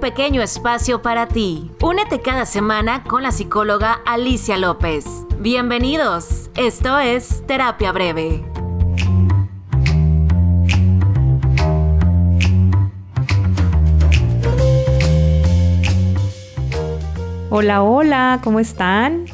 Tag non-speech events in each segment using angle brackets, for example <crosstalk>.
pequeño espacio para ti. Únete cada semana con la psicóloga Alicia López. Bienvenidos, esto es Terapia Breve. Hola, hola, ¿cómo están?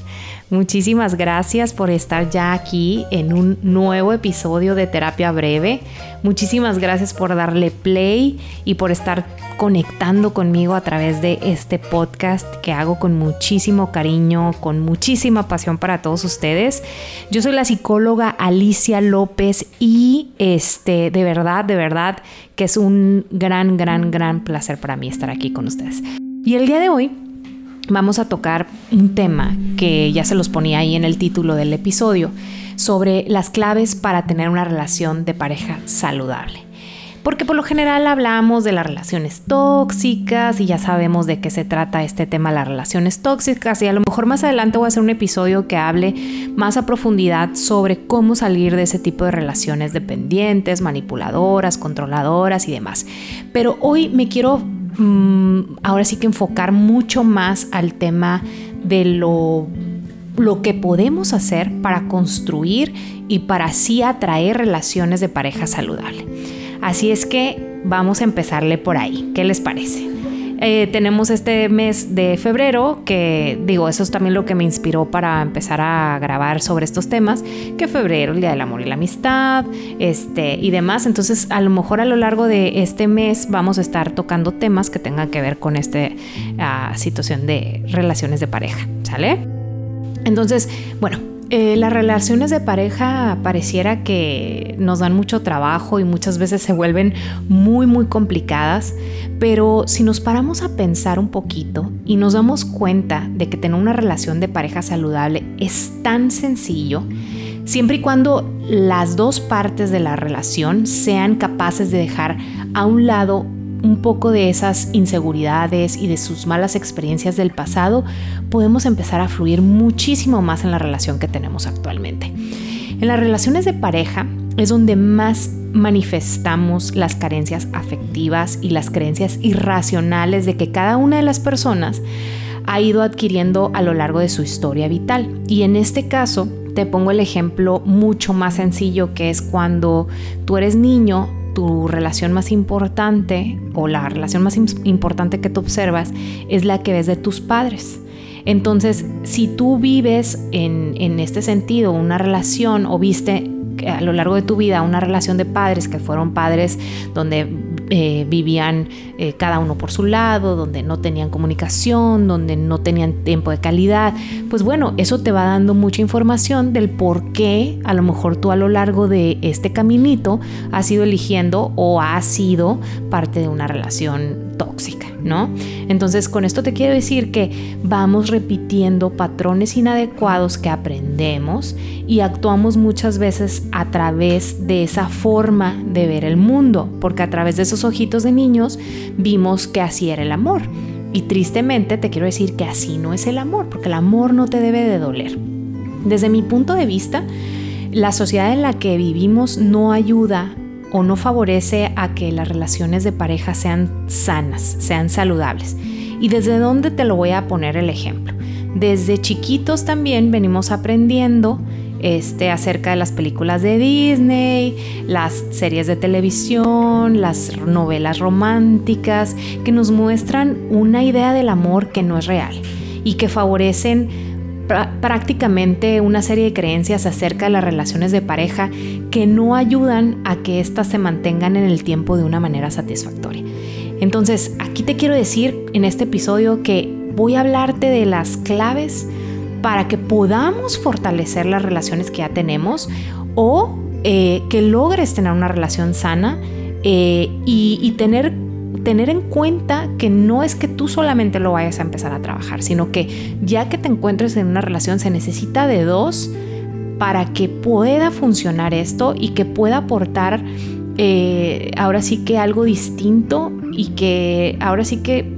Muchísimas gracias por estar ya aquí en un nuevo episodio de Terapia Breve. Muchísimas gracias por darle play y por estar conectando conmigo a través de este podcast que hago con muchísimo cariño, con muchísima pasión para todos ustedes. Yo soy la psicóloga Alicia López y este, de verdad, de verdad que es un gran, gran, gran placer para mí estar aquí con ustedes. Y el día de hoy vamos a tocar un tema que ya se los ponía ahí en el título del episodio, sobre las claves para tener una relación de pareja saludable. Porque por lo general hablamos de las relaciones tóxicas y ya sabemos de qué se trata este tema, las relaciones tóxicas. Y a lo mejor más adelante voy a hacer un episodio que hable más a profundidad sobre cómo salir de ese tipo de relaciones dependientes, manipuladoras, controladoras y demás. Pero hoy me quiero Mm, ahora sí que enfocar mucho más al tema de lo, lo que podemos hacer para construir y para así atraer relaciones de pareja saludable. Así es que vamos a empezarle por ahí. ¿Qué les parece? Eh, tenemos este mes de febrero, que digo, eso es también lo que me inspiró para empezar a grabar sobre estos temas, que febrero, el Día del Amor y la Amistad, este, y demás. Entonces, a lo mejor a lo largo de este mes vamos a estar tocando temas que tengan que ver con esta ah, situación de relaciones de pareja, ¿sale? Entonces, bueno, eh, las relaciones de pareja pareciera que nos dan mucho trabajo y muchas veces se vuelven muy muy complicadas, pero si nos paramos a pensar un poquito y nos damos cuenta de que tener una relación de pareja saludable es tan sencillo, siempre y cuando las dos partes de la relación sean capaces de dejar a un lado un poco de esas inseguridades y de sus malas experiencias del pasado, podemos empezar a fluir muchísimo más en la relación que tenemos actualmente. En las relaciones de pareja es donde más manifestamos las carencias afectivas y las creencias irracionales de que cada una de las personas ha ido adquiriendo a lo largo de su historia vital. Y en este caso, te pongo el ejemplo mucho más sencillo que es cuando tú eres niño tu relación más importante o la relación más importante que tú observas es la que ves de tus padres. Entonces, si tú vives en, en este sentido una relación o viste a lo largo de tu vida una relación de padres que fueron padres donde eh, vivían eh, cada uno por su lado, donde no tenían comunicación, donde no tenían tiempo de calidad. Pues bueno, eso te va dando mucha información del por qué a lo mejor tú a lo largo de este caminito has ido eligiendo o has sido parte de una relación tóxica, ¿no? Entonces con esto te quiero decir que vamos repitiendo patrones inadecuados que aprendemos y actuamos muchas veces a través de esa forma de ver el mundo, porque a través de esos ojitos de niños vimos que así era el amor. Y tristemente te quiero decir que así no es el amor, porque el amor no te debe de doler. Desde mi punto de vista, la sociedad en la que vivimos no ayuda o no favorece a que las relaciones de pareja sean sanas, sean saludables. ¿Y desde dónde te lo voy a poner el ejemplo? Desde chiquitos también venimos aprendiendo este, acerca de las películas de Disney, las series de televisión, las novelas románticas, que nos muestran una idea del amor que no es real y que favorecen prácticamente una serie de creencias acerca de las relaciones de pareja que no ayudan a que éstas se mantengan en el tiempo de una manera satisfactoria. Entonces, aquí te quiero decir en este episodio que voy a hablarte de las claves para que podamos fortalecer las relaciones que ya tenemos o eh, que logres tener una relación sana eh, y, y tener tener en cuenta que no es que tú solamente lo vayas a empezar a trabajar, sino que ya que te encuentres en una relación se necesita de dos para que pueda funcionar esto y que pueda aportar eh, ahora sí que algo distinto y que ahora sí que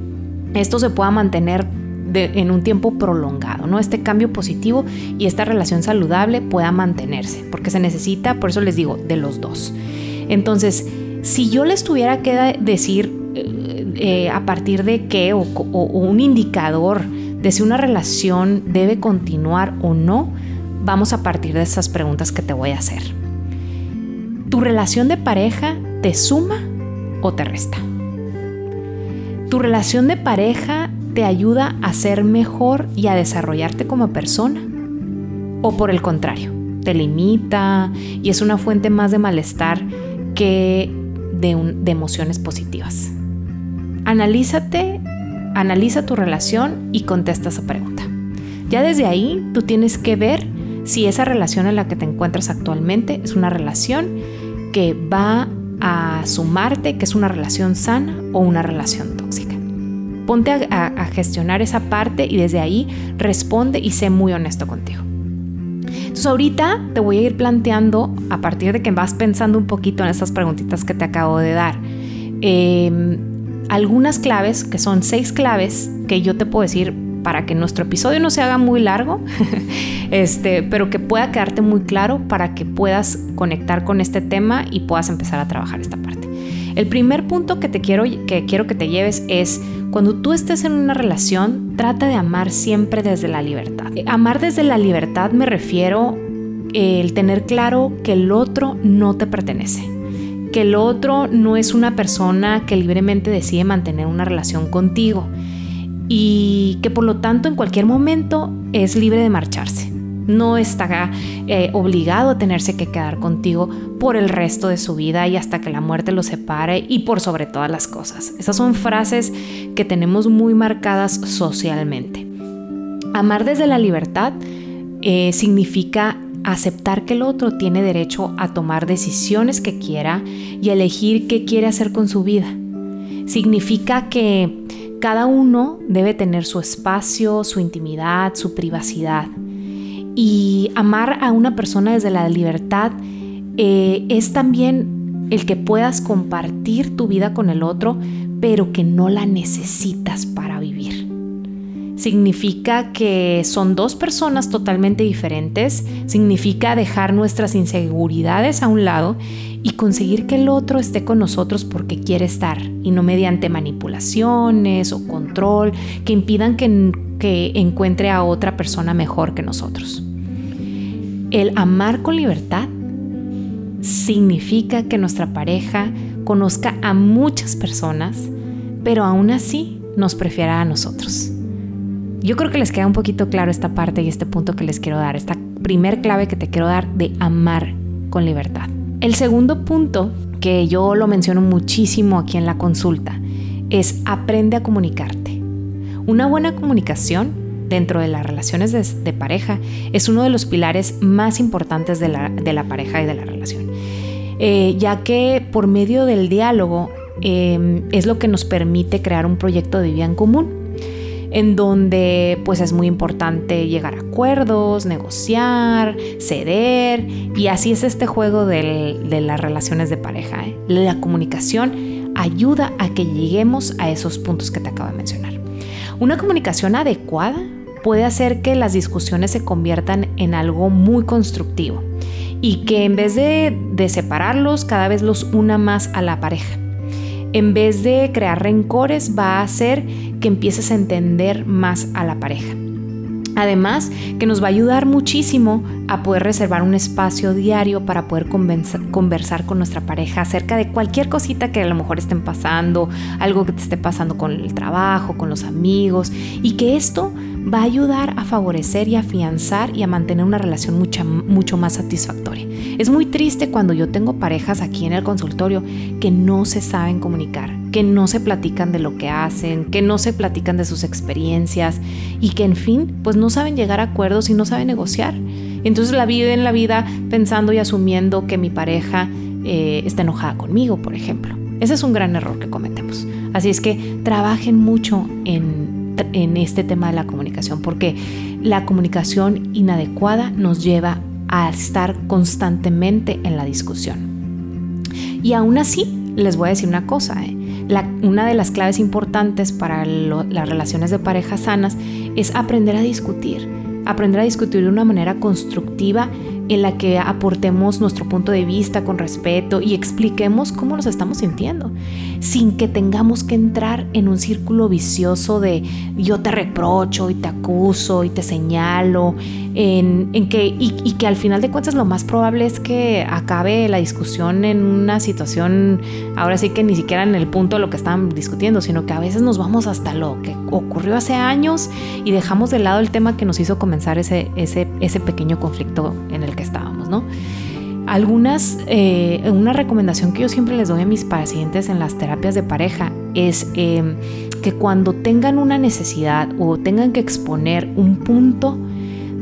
esto se pueda mantener en un tiempo prolongado, ¿no? Este cambio positivo y esta relación saludable pueda mantenerse, porque se necesita, por eso les digo, de los dos. Entonces, si yo les tuviera que decir eh, a partir de qué o, un indicador de si una relación debe continuar o no, vamos a partir de estas preguntas que te voy a hacer. ¿Tu relación de pareja te suma o te resta? ¿Tu relación de pareja te ayuda a ser mejor y a desarrollarte como persona? ¿O por el contrario, te limita y es una fuente más de malestar que de emociones positivas? Analízate, analiza tu relación y contesta esa pregunta. Ya desde ahí tú tienes que ver si esa relación en la que te encuentras actualmente es una relación que va a sumarte, que es una relación sana o una relación tóxica. Ponte a, gestionar esa parte y desde ahí responde y sé muy honesto contigo. Entonces ahorita te voy a ir planteando, a partir de que vas pensando un poquito en estas preguntitas que te acabo de dar, em, algunas claves, que son seis claves, que yo te puedo decir para que nuestro episodio no se haga muy largo, <laughs> este, pero que pueda quedarte muy claro para que puedas conectar con este tema y puedas empezar a trabajar esta parte. El primer punto que te quiero que quiero que te lleves es cuando tú estés en una relación, trata de amar siempre desde la libertad. Amar desde la libertad me refiero el tener claro que el otro no te pertenece que el otro no es una persona que libremente decide mantener una relación contigo y que por lo tanto en cualquier momento es libre de marcharse. No está eh, obligado a tenerse que quedar contigo por el resto de su vida y hasta que la muerte lo separe y por sobre todas las cosas. Esas son frases que tenemos muy marcadas socialmente. Amar desde la libertad eh, significa aceptar que el otro tiene derecho a tomar decisiones que quiera y elegir qué quiere hacer con su vida. Significa que cada uno debe tener su espacio, su intimidad, su privacidad. Y amar a una persona desde la libertad eh, es también el que puedas compartir tu vida con el otro, pero que no la necesitas para vivir. Significa que son dos personas totalmente diferentes, significa dejar nuestras inseguridades a un lado y conseguir que el otro esté con nosotros porque quiere estar y no mediante manipulaciones o control que impidan que, que encuentre a otra persona mejor que nosotros. El amar con libertad significa que nuestra pareja conozca a muchas personas, pero aún así nos prefiera a nosotros. Yo creo que les queda un poquito claro esta parte y este punto que les quiero dar, esta primer clave que te quiero dar de amar con libertad. El segundo punto, que yo lo menciono muchísimo aquí en la consulta, es aprende a comunicarte. Una buena comunicación dentro de las relaciones de, pareja es uno de los pilares más importantes de la, pareja y de la relación, eh, ya que por medio del diálogo em, es lo que nos permite crear un proyecto de vida en común en donde pues es muy importante llegar a acuerdos, negociar, ceder y así es este juego de las relaciones de pareja. ¿eh? La comunicación ayuda a que lleguemos a esos puntos que te acabo de mencionar. Una comunicación adecuada puede hacer que las discusiones se conviertan en algo muy constructivo y que en vez de, de separarlos cada vez los una más a la pareja en vez de crear rencores, va a hacer que empieces a entender más a la pareja. Además, que nos va a ayudar muchísimo a poder reservar un espacio diario para poder conversar con nuestra pareja acerca de cualquier cosita que a lo mejor estén pasando, algo que te esté pasando con el trabajo, con los amigos, y que esto va a ayudar a favorecer y afianzar y a mantener una relación mucho más satisfactoria. Es muy triste cuando yo tengo parejas aquí en el consultorio que no se saben comunicar, que no se platican de lo que hacen, que no se platican de sus experiencias y que en fin, pues no saben llegar a acuerdos y no saben negociar. Entonces la viven la vida pensando y asumiendo que mi pareja eh, está enojada conmigo, por ejemplo. Ese es un gran error que cometemos. Así es que trabajen mucho en, en este tema de la comunicación, porque la comunicación inadecuada nos lleva a estar constantemente en la discusión. Y aún así, les voy a decir una cosa, ¿eh? Una de las claves importantes para las relaciones de pareja sanas es aprender a discutir, aprender a discutir de una manera constructiva en la que aportemos nuestro punto de vista con respeto y expliquemos cómo nos estamos sintiendo, sin que tengamos que entrar en un círculo vicioso de yo te reprocho y te acuso y te señalo, en, que, y, y, que al final de cuentas lo más probable es que acabe la discusión en una situación, ahora sí que ni siquiera en el punto de lo que estaban discutiendo, sino que a veces nos vamos hasta lo que ocurrió hace años y dejamos de lado el tema que nos hizo comenzar ese, ese, ese pequeño conflicto en el que estábamos, ¿no? Algunas, eh, una recomendación que yo siempre les doy a mis pacientes en las terapias de pareja es em, que cuando tengan una necesidad o tengan que exponer un punto,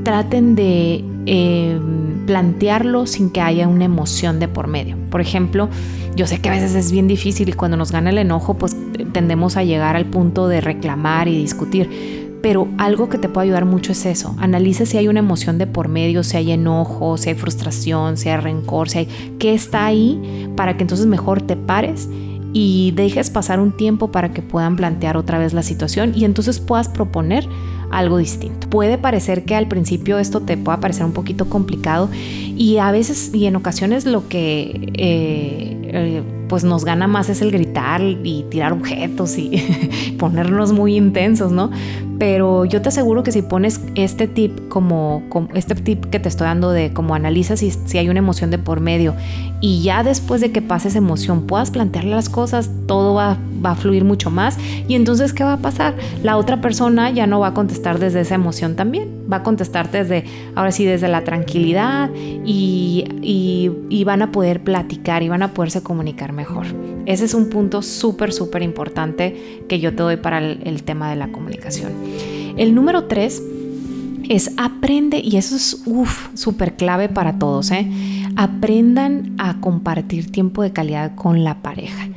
traten de em, plantearlo sin que haya una emoción de por medio. Por ejemplo, yo sé que a veces es bien difícil y cuando nos gana el enojo, pues tendemos a llegar al punto de reclamar y discutir pero algo que te puede ayudar mucho es eso. Analice si hay una emoción de por medio, si hay enojo, si hay frustración, si hay rencor, si hay qué está ahí para que entonces mejor te pares y dejes pasar un tiempo para que puedan plantear otra vez la situación y entonces puedas proponer algo distinto. Puede parecer que al principio esto te pueda parecer un poquito complicado y a veces y en ocasiones lo que eh, eh, pues nos gana más es el gritar y tirar objetos y <laughs> ponernos muy intensos, ¿no? Pero yo te aseguro que si pones este tip como, este tip que te estoy dando de como analizas si, si hay una emoción de por medio y ya después de que pase esa emoción puedas plantearle las cosas, todo va, va a fluir mucho más y entonces ¿qué va a pasar? La otra persona ya no va a contestar desde esa emoción también, va a contestar desde, ahora sí, desde la tranquilidad y, y, y van a poder platicar y van a poderse comunicar mejor. Ese es un punto súper, súper importante que yo te doy para el, tema de la comunicación. El número tres es aprende, y eso es súper clave para todos, ¿eh? aprendan a compartir tiempo de calidad con la pareja.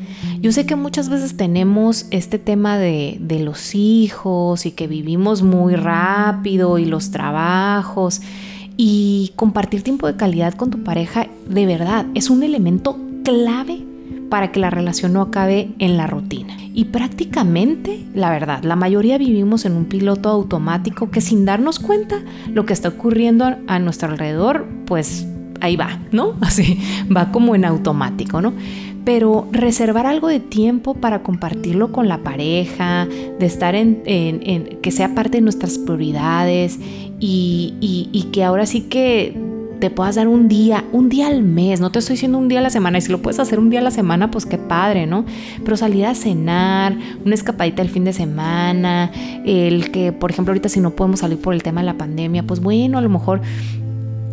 Yo sé que muchas veces tenemos este tema de, de, los hijos y que vivimos muy rápido y los trabajos y compartir tiempo de calidad con tu pareja de verdad es un elemento clave para que la relación no acabe en la rutina. Y prácticamente, la verdad, la mayoría vivimos en un piloto automático que sin darnos cuenta lo que está ocurriendo a nuestro alrededor, pues ahí va, ¿no? <laughs> Así, va como en automático, ¿no? Pero reservar algo de tiempo para compartirlo con la pareja, de estar en, que sea parte de nuestras prioridades y, que ahora sí que te puedas dar un día, un día al mes, no te estoy diciendo un día a la semana, y si lo puedes hacer un día a la semana, pues qué padre, ¿no? Pero salir a cenar, una escapadita el fin de semana, el que, por ejemplo, ahorita si no podemos salir por el tema de la pandemia, pues bueno, a lo mejor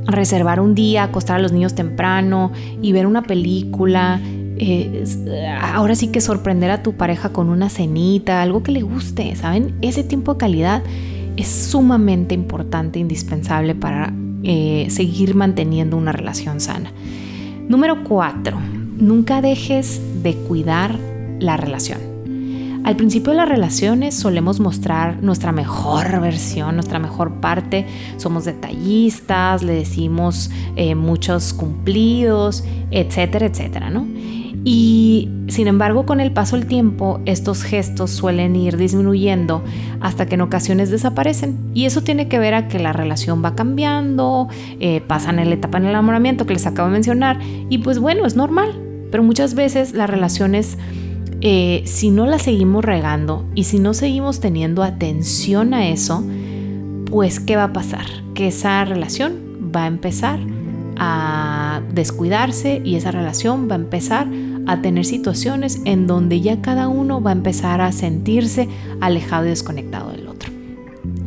reservar un día, acostar a los niños temprano y ver una película. Ahora sí que sorprender a tu pareja con una cenita, algo que le guste, ¿saben? Ese tiempo de calidad es sumamente importante, indispensable para eh, seguir manteniendo una relación sana. Número cuatro, nunca dejes de cuidar la relación. Al principio de las relaciones solemos mostrar nuestra mejor versión, nuestra mejor parte. Somos detallistas, le decimos eh, muchos cumplidos, etcétera, etcétera, ¿no? Y sin embargo, con el paso del tiempo, estos gestos suelen ir disminuyendo hasta que en ocasiones desaparecen. Y eso tiene que ver a que la relación va cambiando, eh, pasan en la etapa del enamoramiento que les acabo de mencionar, y pues bueno, es normal. Pero muchas veces las relaciones, eh, si no las seguimos regando y si no seguimos teniendo atención a eso, pues ¿qué va a pasar? Que esa relación va a empezar a descuidarse y esa relación va a empezar a tener situaciones en donde ya cada uno va a empezar a sentirse alejado y desconectado del otro.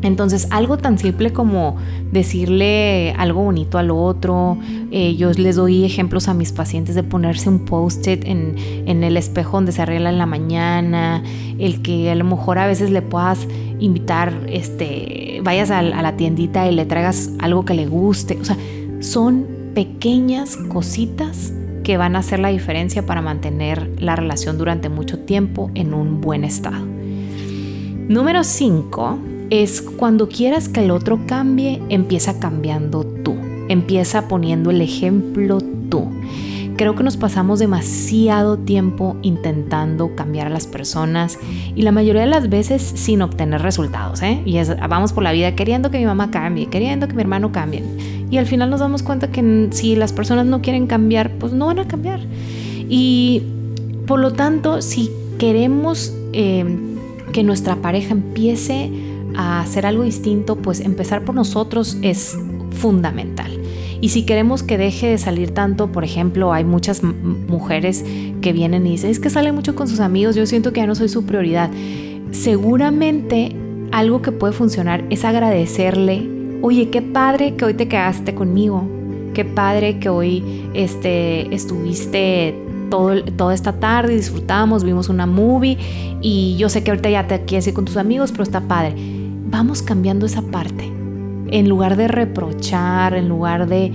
Entonces, algo tan simple como decirle algo bonito al otro, eh, yo les doy ejemplos a mis pacientes de ponerse un post-it en, el espejo donde se arregla en la mañana, el que a lo mejor a veces le puedas invitar, este, vayas a, a la tiendita y le traigas algo que le guste, o sea, son pequeñas cositas que van a hacer la diferencia para mantener la relación durante mucho tiempo en un buen estado. Número 5 es cuando quieras que el otro cambie, empieza cambiando tú. Empieza poniendo el ejemplo tú. Creo que nos pasamos demasiado tiempo intentando cambiar a las personas y la mayoría de las veces sin obtener resultados. ¿eh? Y vamos por la vida queriendo que mi mamá cambie, queriendo que mi hermano cambie. Y al final nos damos cuenta que si las personas no quieren cambiar, pues no van a cambiar. Y por lo tanto, si queremos eh, que nuestra pareja empiece a hacer algo distinto, pues empezar por nosotros es fundamental. Y si queremos que deje de salir tanto, por ejemplo, hay muchas mujeres que vienen y dicen, es que sale mucho con sus amigos, yo siento que ya no soy su prioridad. Seguramente algo que puede funcionar es agradecerle, oye, qué padre que hoy te quedaste conmigo, qué padre que hoy este, estuviste todo, toda esta tarde, disfrutamos, vimos una movie y yo sé que ahorita ya te quieres ir con tus amigos, pero está padre. Vamos cambiando esa parte en lugar de reprochar, en lugar de,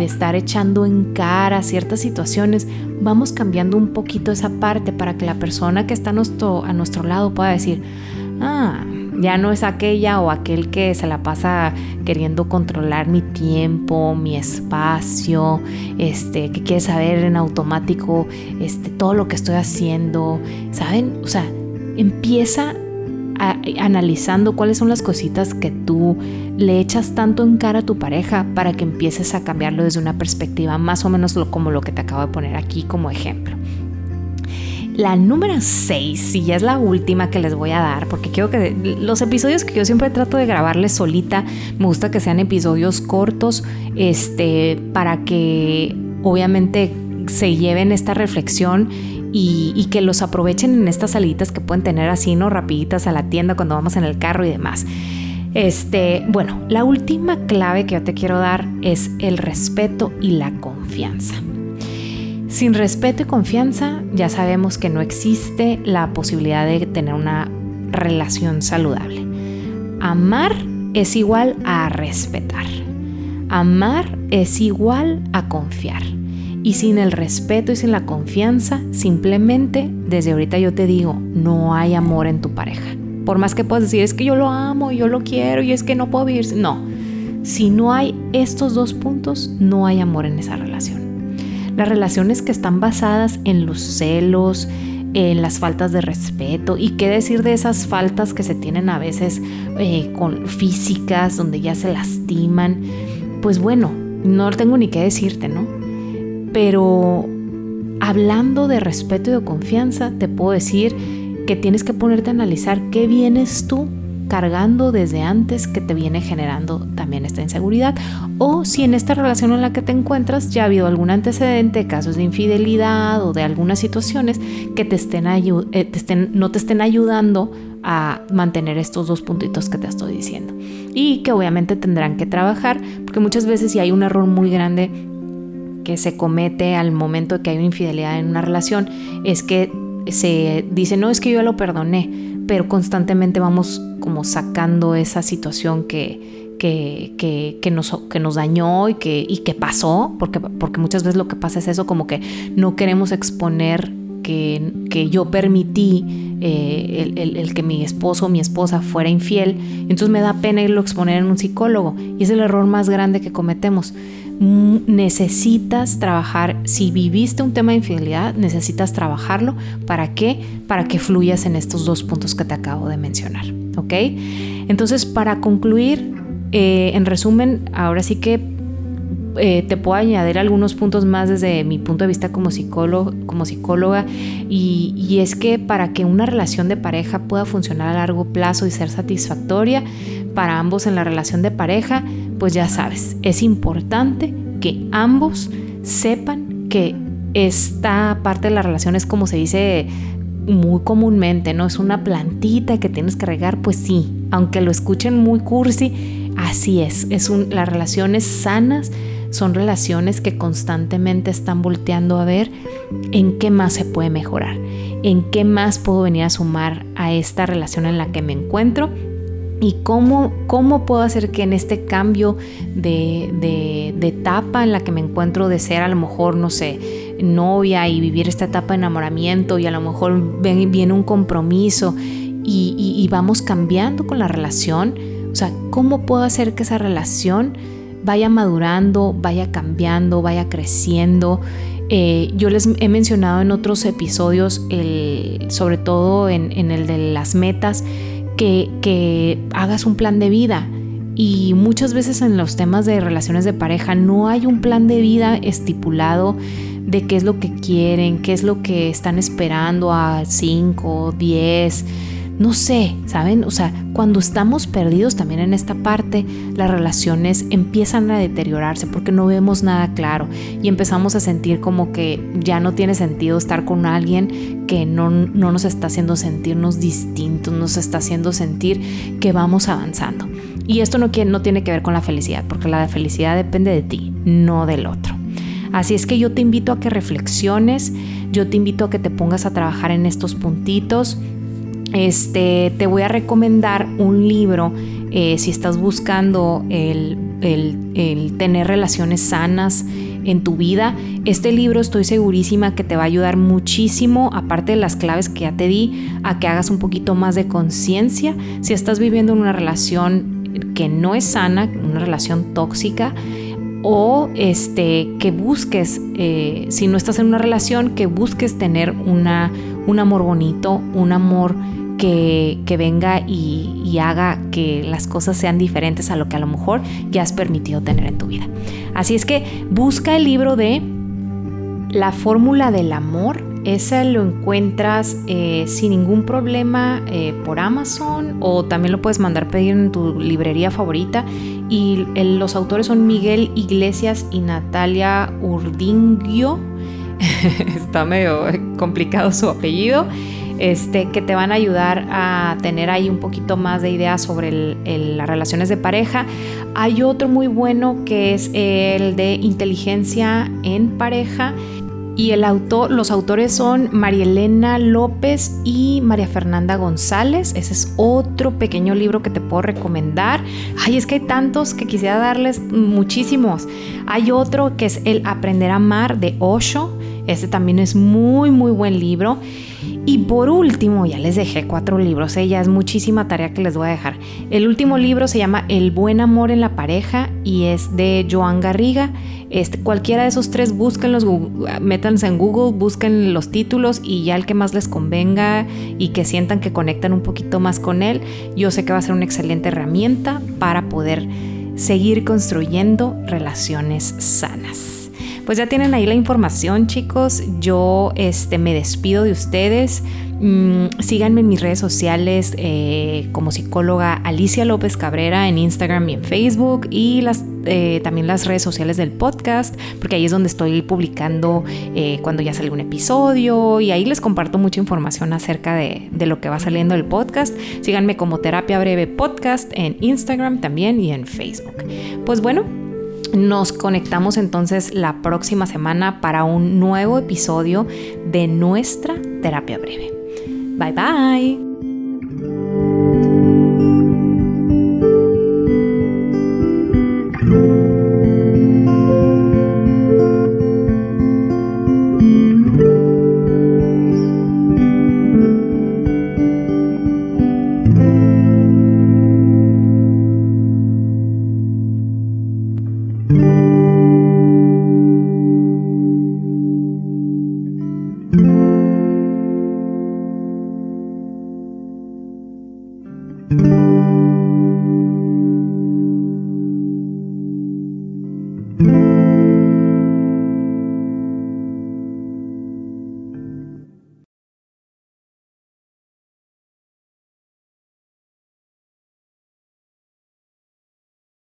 estar echando en cara ciertas situaciones, vamos cambiando un poquito esa parte para que la persona que está a nuestro, a nuestro lado pueda decir, ah, ya no es aquella o aquel que se la pasa queriendo controlar mi tiempo, mi espacio, este, que quiere saber en automático este, todo lo que estoy haciendo, ¿saben? O sea, empieza analizando cuáles son las cositas que tú le echas tanto en cara a tu pareja para que empieces a cambiarlo desde una perspectiva más o menos como lo que te acabo de poner aquí como ejemplo. La número 6, y ya es la última que les voy a dar, porque quiero que los episodios que yo siempre trato de grabarles solita, me gusta que sean episodios cortos, este, para que obviamente se lleven esta reflexión y, que los aprovechen en estas saliditas que pueden tener así, ¿no? Rapiditas a la tienda cuando vamos en el carro y demás. Este, bueno, la última clave que yo te quiero dar es el respeto y la confianza. Sin respeto y confianza ya sabemos que no existe la posibilidad de tener una relación saludable. Amar es igual a respetar. Amar es igual a confiar. Y sin el respeto y sin la confianza, simplemente desde ahorita yo te digo, no hay amor en tu pareja. Por más que puedas decir, es que yo lo amo, yo lo quiero y es que no puedo vivir. No, si no hay estos dos puntos, no hay amor en esa relación. Las relaciones que están basadas en los celos, en las faltas de respeto y qué decir de esas faltas que se tienen a veces eh, con físicas donde ya se lastiman, pues bueno, no tengo ni qué decirte, ¿no? Pero hablando de respeto y de confianza, te puedo decir que tienes que ponerte a analizar qué vienes tú cargando desde antes que te viene generando también esta inseguridad. O si en esta relación en la que te encuentras ya ha habido algún antecedente, casos de infidelidad o de algunas situaciones que te estén, eh, no te estén ayudando a mantener estos dos puntitos que te estoy diciendo. Y que obviamente tendrán que trabajar porque muchas veces si hay un error muy grande que se comete al momento de que hay una infidelidad en una relación es que se dice, no es que yo lo perdoné, pero constantemente vamos como sacando esa situación que, que, que, nos, que nos dañó y que, y que pasó, porque, porque muchas veces lo que pasa es eso, como que no queremos exponer que, que yo permití eh, el, el, que mi esposo o mi esposa fuera infiel, entonces me da pena irlo a exponer en un psicólogo y es el error más grande que cometemos. Mm, necesitas trabajar, si viviste un tema de infidelidad, necesitas trabajarlo. ¿Para qué? Para que fluyas en estos dos puntos que te acabo de mencionar. ¿Ok? Entonces, para concluir, eh, en resumen, ahora sí que eh, te puedo añadir algunos puntos más desde mi punto de vista como, psicólogo, como psicóloga y, y, es que para que una relación de pareja pueda funcionar a largo plazo y ser satisfactoria para ambos en la relación de pareja, pues ya sabes, es importante que ambos sepan que esta parte de la relación es como se dice muy comúnmente, ¿no? Es una plantita que tienes que regar, pues sí, aunque lo escuchen muy cursi, así es. es un, las relaciones sanas son relaciones que constantemente están volteando a ver en qué más se puede mejorar, en qué más puedo venir a sumar a esta relación en la que me encuentro y cómo, cómo puedo hacer que en este cambio de, de, etapa en la que me encuentro de ser a lo mejor, no sé, novia y vivir esta etapa de enamoramiento y a lo mejor viene un compromiso y, vamos cambiando con la relación, o sea, cómo puedo hacer que esa relación vaya madurando, vaya cambiando, vaya creciendo Eh, yo les he mencionado en otros episodios, sobre todo en, el de las metas, que, hagas un plan de vida. Y muchas veces en los temas de relaciones de pareja no hay un plan de vida estipulado de qué es lo que quieren, qué es lo que están esperando a 5, 10, no sé, ¿saben? O sea, cuando estamos perdidos también en esta parte, las relaciones empiezan a deteriorarse porque no vemos nada claro y empezamos a sentir como que ya no tiene sentido estar con alguien que no, no nos está haciendo sentirnos distintos, nos está haciendo sentir que vamos avanzando. Y esto no, no tiene que ver con la felicidad, porque la felicidad depende de ti, no del otro. Así es que yo te invito a que reflexiones, yo te invito a que te pongas a trabajar en estos puntitos. Este, te voy a recomendar un libro eh, si estás buscando el, el tener relaciones sanas en tu vida. Este libro estoy segurísima que te va a ayudar muchísimo, aparte de las claves que ya te di, a que hagas un poquito más de conciencia. Si estás viviendo en una relación que no es sana, una relación tóxica, o este, que busques, eh, si no estás en una relación, que busques tener una, un amor bonito, un amor que, venga y, y, haga que las cosas sean diferentes a lo que a lo mejor ya has permitido tener en tu vida. Así es que busca el libro de La fórmula del amor ese lo encuentras eh, sin ningún problema eh, por Amazon o también lo puedes mandar pedir en tu librería favorita. Y los autores son Miguel Iglesias y Natalia Urdingio. <laughs> Está medio complicado su apellido. Este, que te van a ayudar a tener ahí un poquito más de ideas sobre las relaciones de pareja. Hay otro muy bueno que es el de inteligencia en pareja y el autor, los autores son María Elena López y María Fernanda González. Ese es otro pequeño libro que te puedo recomendar. Ay, es que hay tantos que quisiera darles muchísimos. Hay otro que es El Aprender a Amar de Osho. Ese también es muy, muy buen libro. Y por último, ya les dejé cuatro libros, ¿eh? ya es muchísima tarea que les voy a dejar. El último libro se llama El buen amor en la pareja y es de Joan Garriga. Este, cualquiera de esos tres, búsquenlos, métanse en Google, busquen los títulos y ya el que más les convenga y que sientan que conectan un poquito más con él, yo sé que va a ser una excelente herramienta para poder seguir construyendo relaciones sanas. Pues ya tienen ahí la información, chicos. Yo este, me despido de ustedes. Mm, síganme en mis redes sociales eh, como psicóloga Alicia López Cabrera en Instagram y en Facebook y las, eh, también las redes sociales del podcast, porque ahí es donde estoy publicando eh, cuando ya sale un episodio y ahí les comparto mucha información acerca de, de lo que va saliendo del podcast. Síganme como Terapia Breve Podcast en Instagram también y en Facebook. Pues bueno, nos conectamos entonces la próxima semana para un nuevo episodio de nuestra terapia breve. Bye bye.